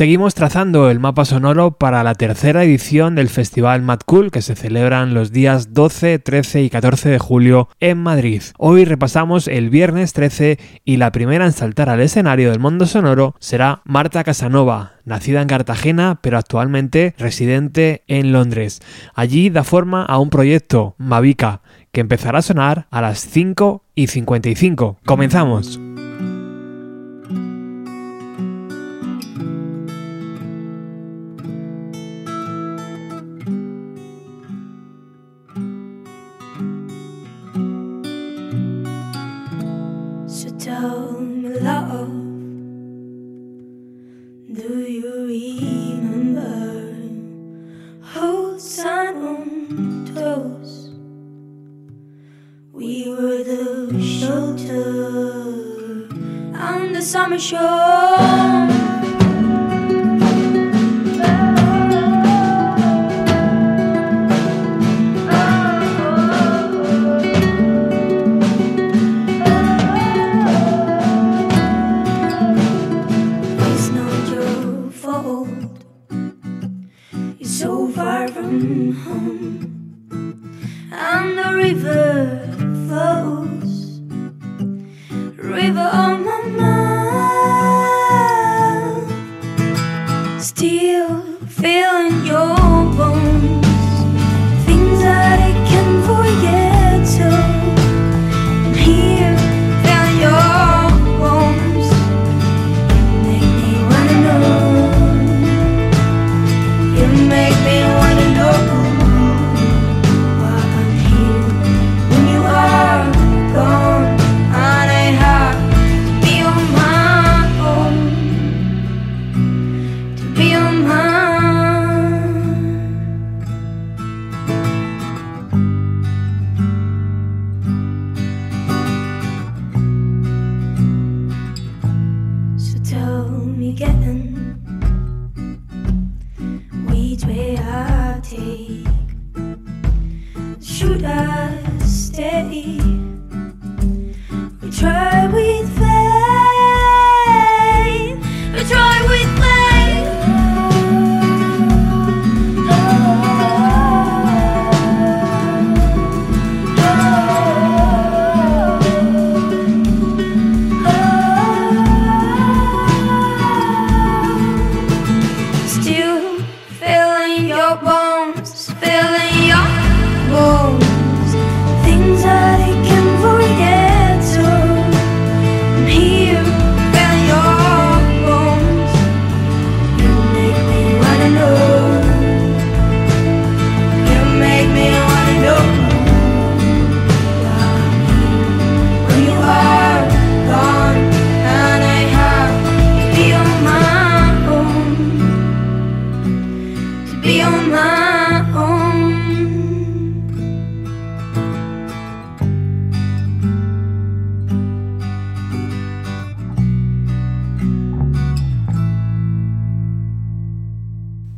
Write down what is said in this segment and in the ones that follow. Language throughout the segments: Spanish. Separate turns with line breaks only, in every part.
Seguimos trazando el mapa sonoro para la tercera edición del Festival Mad Cool que se celebran los días 12, 13 y 14 de julio en Madrid. Hoy repasamos el viernes 13 y la primera en saltar al escenario del mundo sonoro será Marta Casanova, nacida en Cartagena pero actualmente residente en Londres. Allí da forma a un proyecto, Mavica, que empezará a sonar a las 5 y 55. Comenzamos. toes. We were the shelter on the summer shore.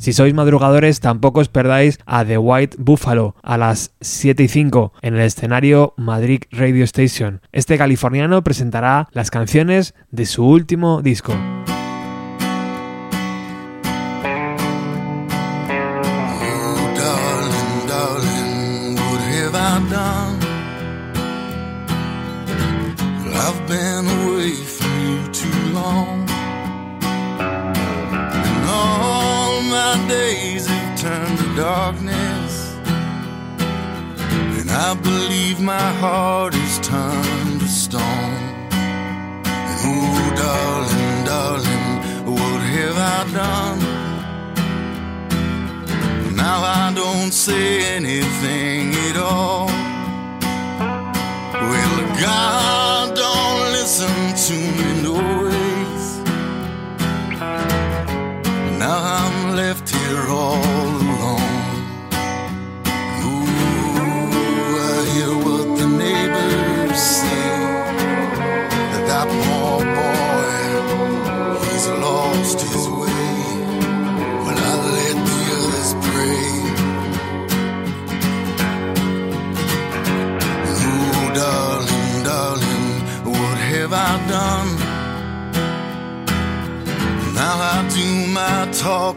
Si sois madrugadores, tampoco os perdáis a The White Buffalo a las 7 y 5 en el escenario Madrid Radio Station. Este californiano presentará las canciones de su último disco.
My heart is turned to stone. And oh, darling, darling, what have I done? Now I don't say anything at all. tall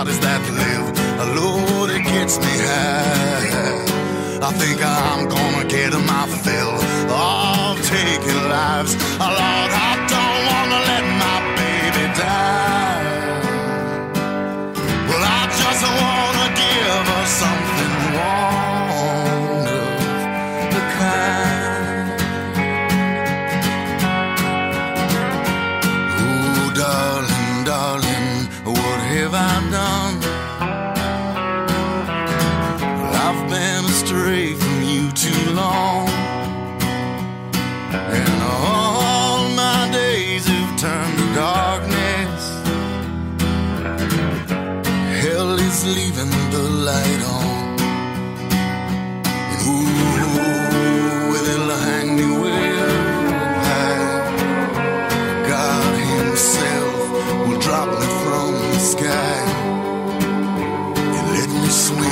bodies that live. Lord, it gets me high. I think I'm gonna get my fill of taking lives. Lord, I and let me swing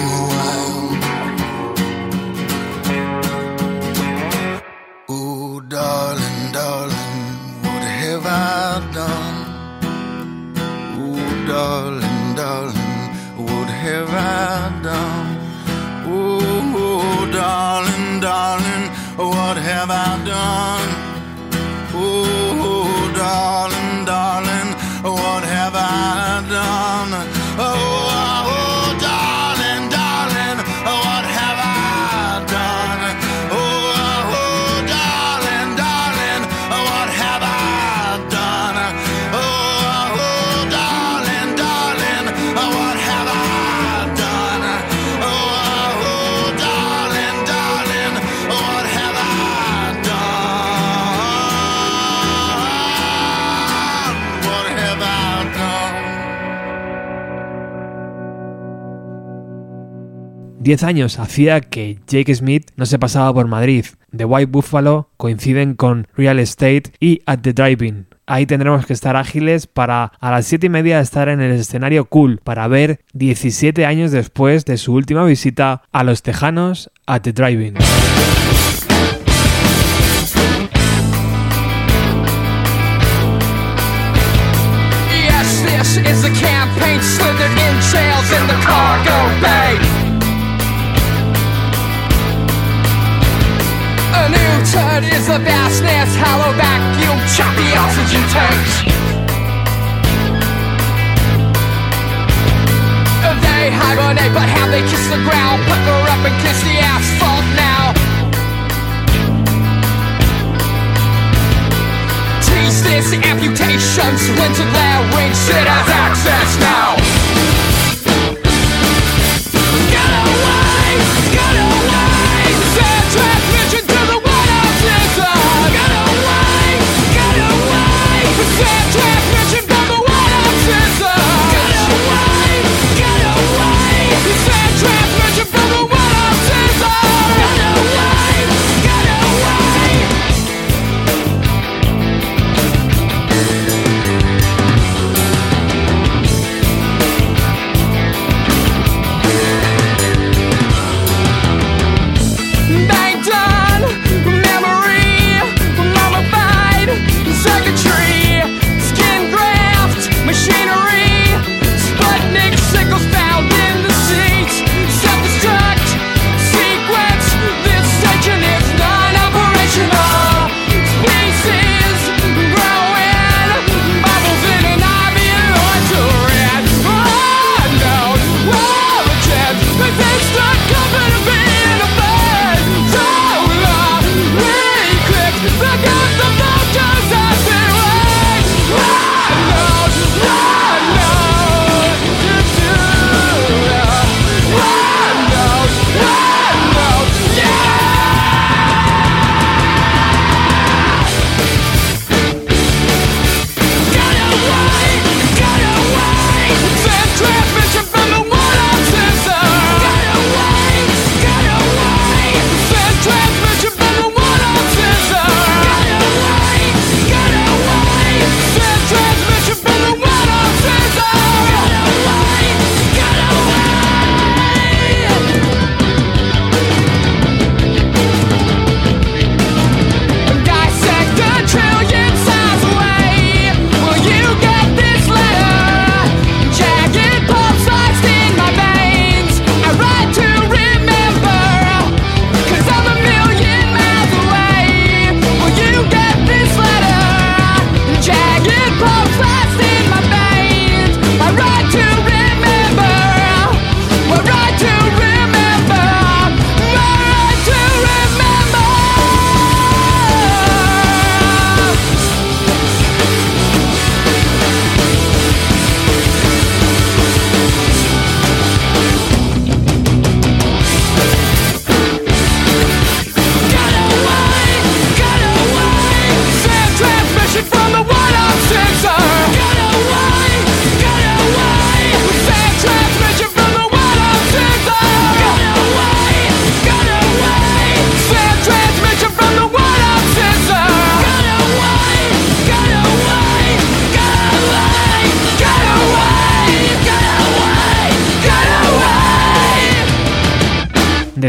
10 años hacía que Jake Smith no se pasaba por Madrid. The White Buffalo coinciden con Real Estate y At the Driving. Ahí tendremos que estar ágiles para a las 7 y media estar en el escenario cool para ver 17 años después de su última visita a los Tejanos at the Driving.
Turd is the vastness, hollow vacuum, choppy oxygen tanks. They hibernate, but how they kiss the ground, pucker up and kiss the asphalt now. Tease this amputations, winter glare, wing shit has access now. Get away, get away, Yeah, yeah.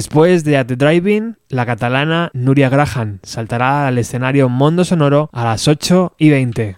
Después de At the Driving, la catalana Nuria Graham saltará al escenario Mondo Sonoro a las 8 y 20.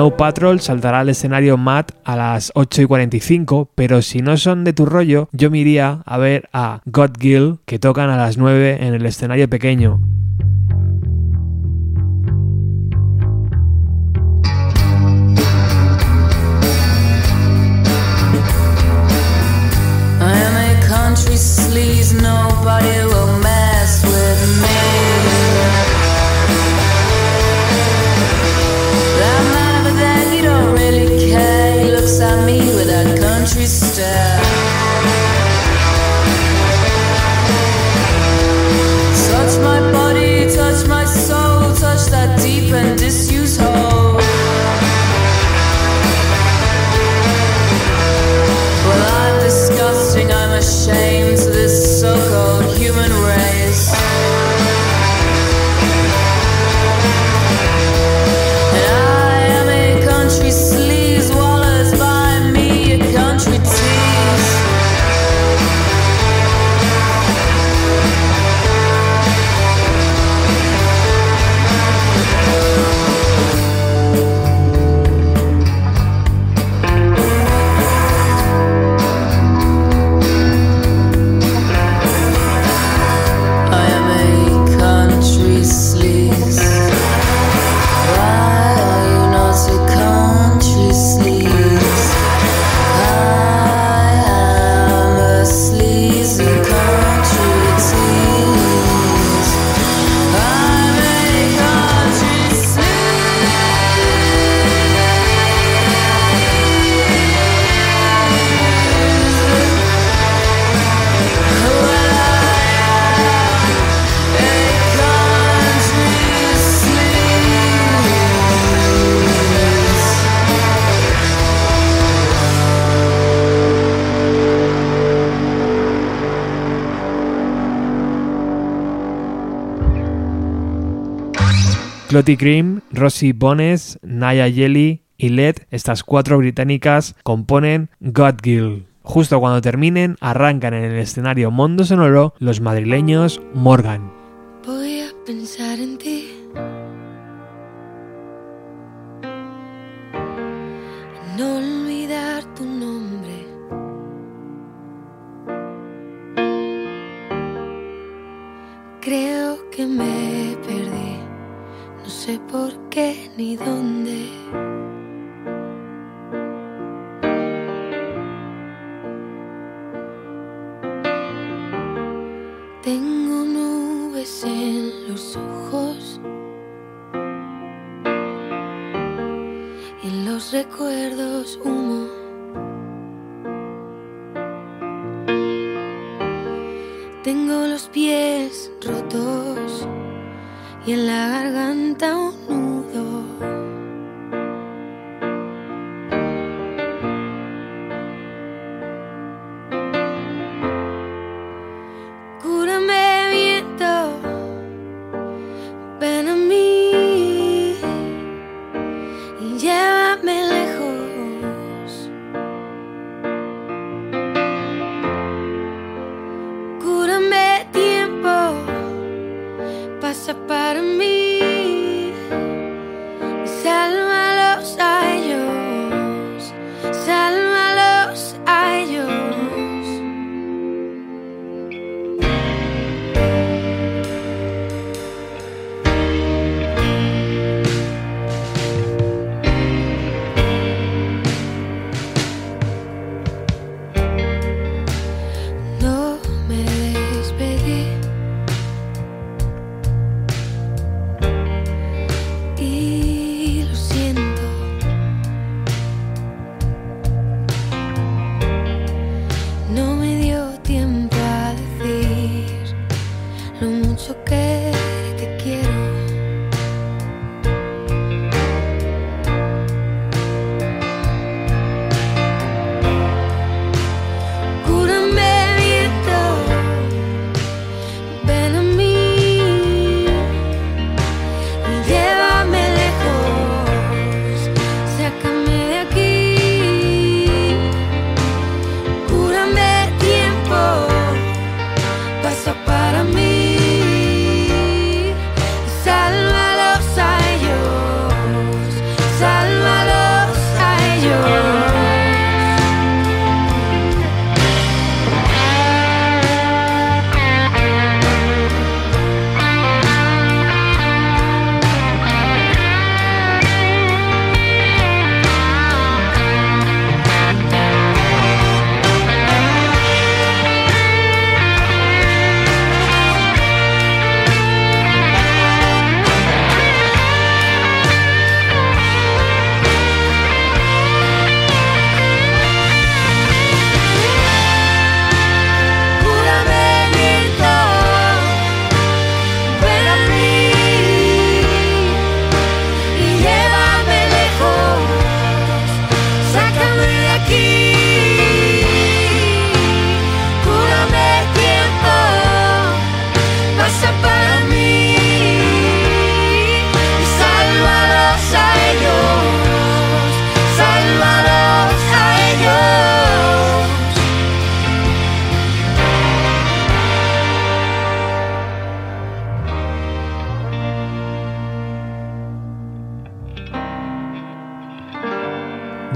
No
Patrol saltará al escenario Matt a las 8 y 45, pero si no son de tu rollo, yo me iría a ver a God Gill que tocan a las 9 en el escenario pequeño.
country style.
Clotty Cream, Rosie Bones, Naya Jelly y Led, estas cuatro británicas, componen God Gill. Justo cuando terminen, arrancan en el escenario Mondo Sonoro los madrileños Morgan.
Voy a pensar en ti. No olvidar tu nombre. Creo que me perdí. Sé por qué ni dónde. Tengo nubes en los ojos y en los recuerdos humo.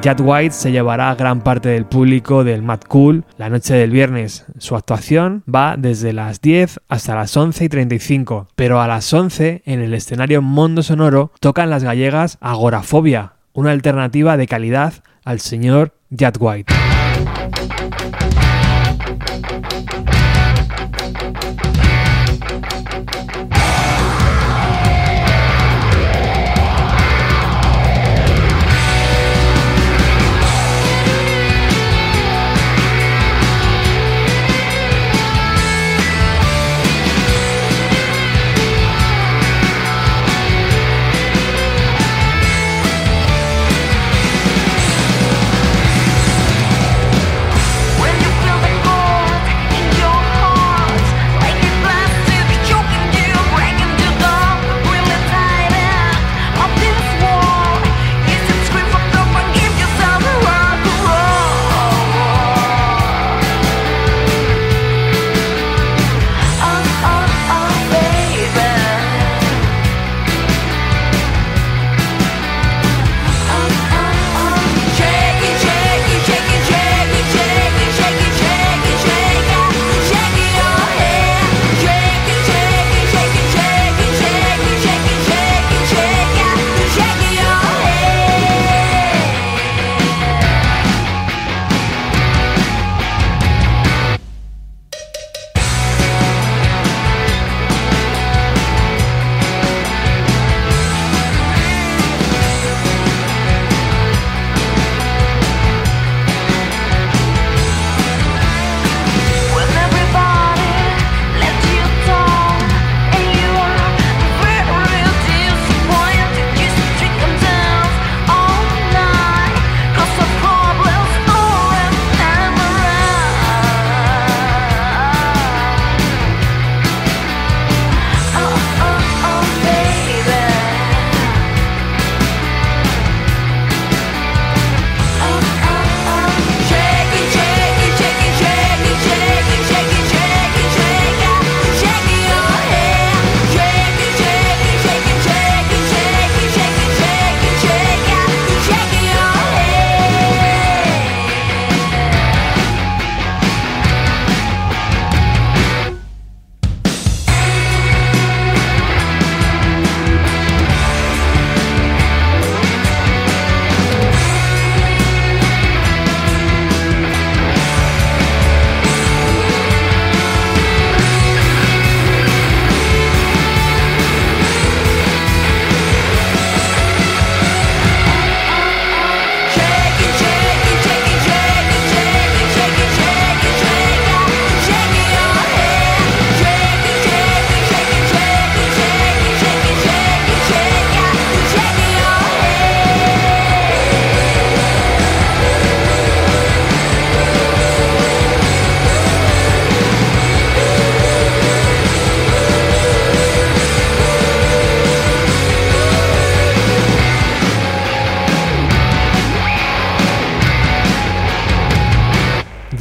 Jack White se llevará gran parte del público del Mad Cool la noche del viernes. Su actuación va desde las 10 hasta las 11 y 35, pero a las 11 en el escenario Mondo Sonoro tocan las gallegas Agorafobia, una alternativa de calidad al señor Jack White.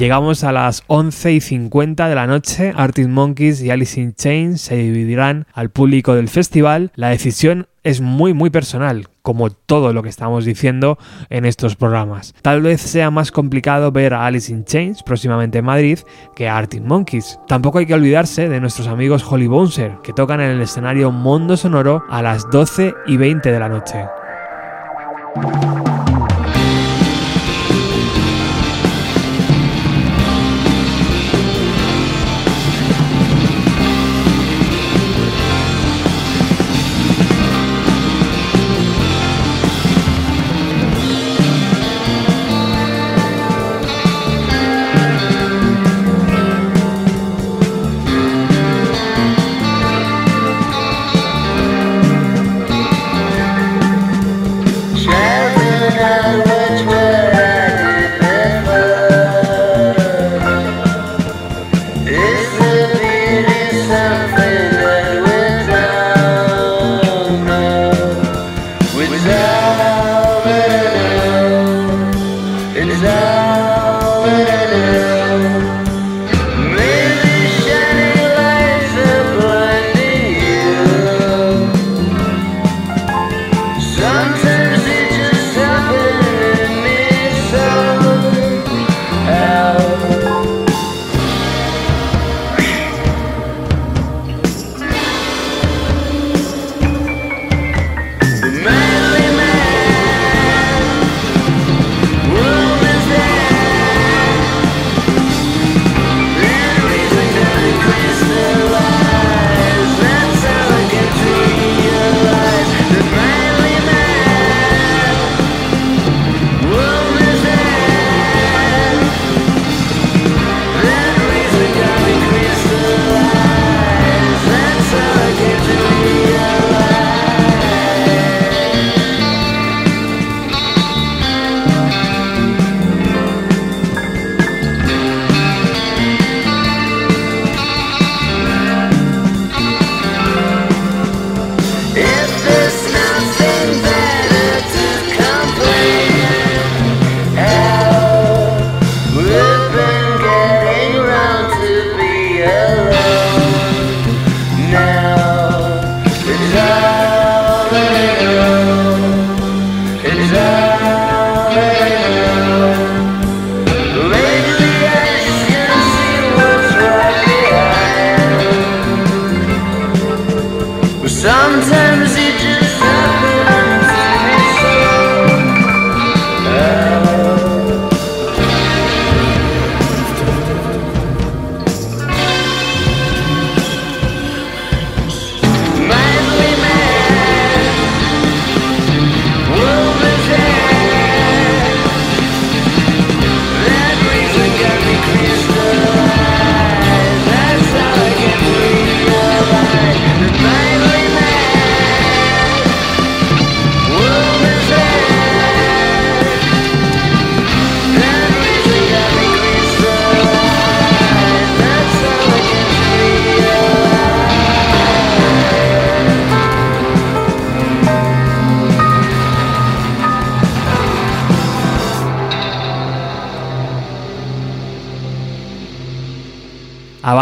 Llegamos a las 11 y 50 de la noche. Arctic Monkeys y Alice in Chains se dividirán al público del festival. La decisión es muy muy personal, como todo lo que estamos diciendo en estos programas. Tal vez sea más complicado ver a Alice in Chains próximamente en Madrid que a Arctic Monkeys. Tampoco hay que olvidarse de nuestros amigos Holly Bouncer, que tocan en el escenario Mondo Sonoro a las 12 y 20 de la noche.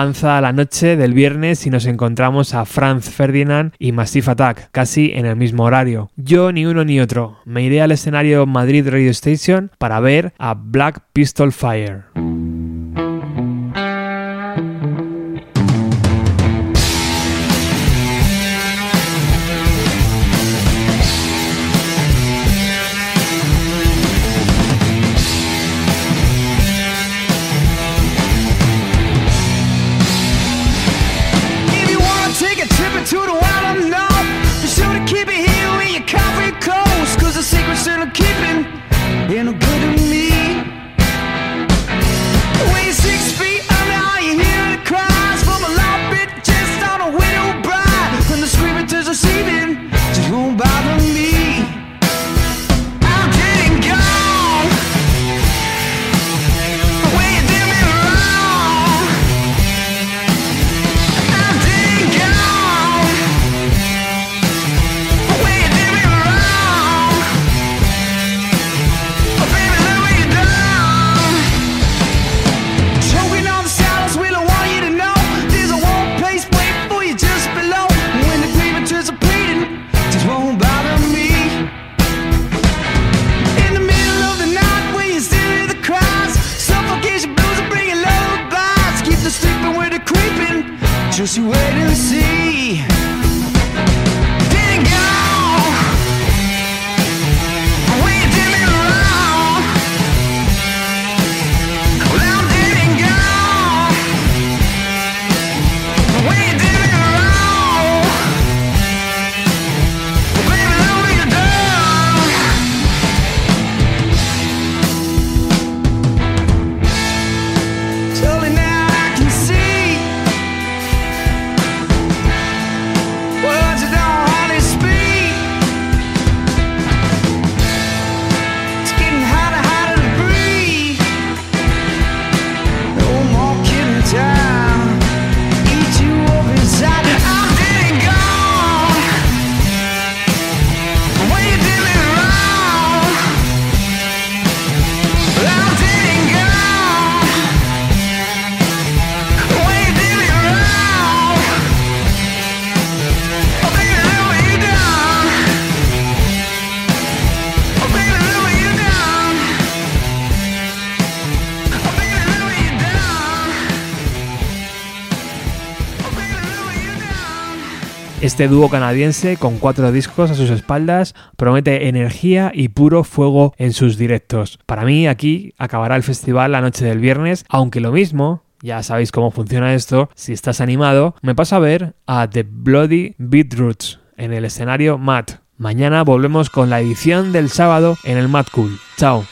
Avanza la noche del viernes y nos encontramos a Franz Ferdinand y Massive Attack, casi en el mismo horario. Yo ni uno ni otro. Me iré al escenario Madrid Radio Station para ver a Black Pistol Fire. Este dúo canadiense, con cuatro discos a sus espaldas, promete energía y puro fuego en sus directos. Para mí, aquí acabará el festival la noche del viernes, aunque lo mismo, ya sabéis cómo funciona esto, si estás animado, me paso a ver a The Bloody Beetroots en el escenario Matt. Mañana volvemos con la edición del sábado en el Mad Cool. Chao.